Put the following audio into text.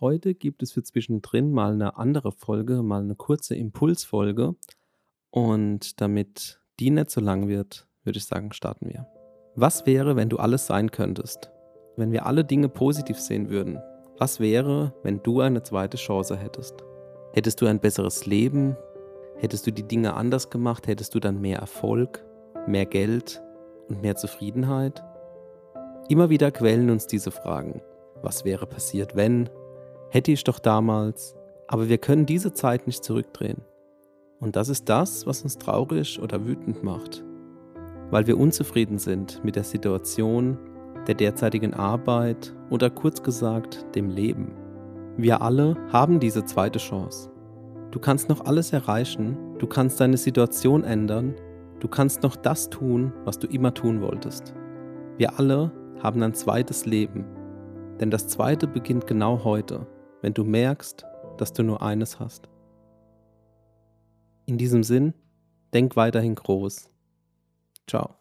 Heute gibt es für zwischendrin mal eine andere Folge, mal eine kurze Impulsfolge. Und damit die nicht so lang wird, würde ich sagen, starten wir. Was wäre, wenn du alles sein könntest? Wenn wir alle Dinge positiv sehen würden? Was wäre, wenn du eine zweite Chance hättest? Hättest du ein besseres Leben? Hättest du die Dinge anders gemacht? Hättest du dann mehr Erfolg, mehr Geld und mehr Zufriedenheit? Immer wieder quälen uns diese Fragen. Was wäre passiert, wenn? Hätte ich doch damals. Aber wir können diese Zeit nicht zurückdrehen. Und das ist das, was uns traurig oder wütend macht. Weil wir unzufrieden sind mit der Situation, der derzeitigen Arbeit oder kurz gesagt dem Leben. Wir alle haben diese zweite Chance. Du kannst noch alles erreichen, du kannst deine Situation ändern, du kannst noch das tun, was du immer tun wolltest. Wir alle haben ein zweites Leben, denn das zweite beginnt genau heute, wenn du merkst, dass du nur eines hast. In diesem Sinn, denk weiterhin groß. Ciao.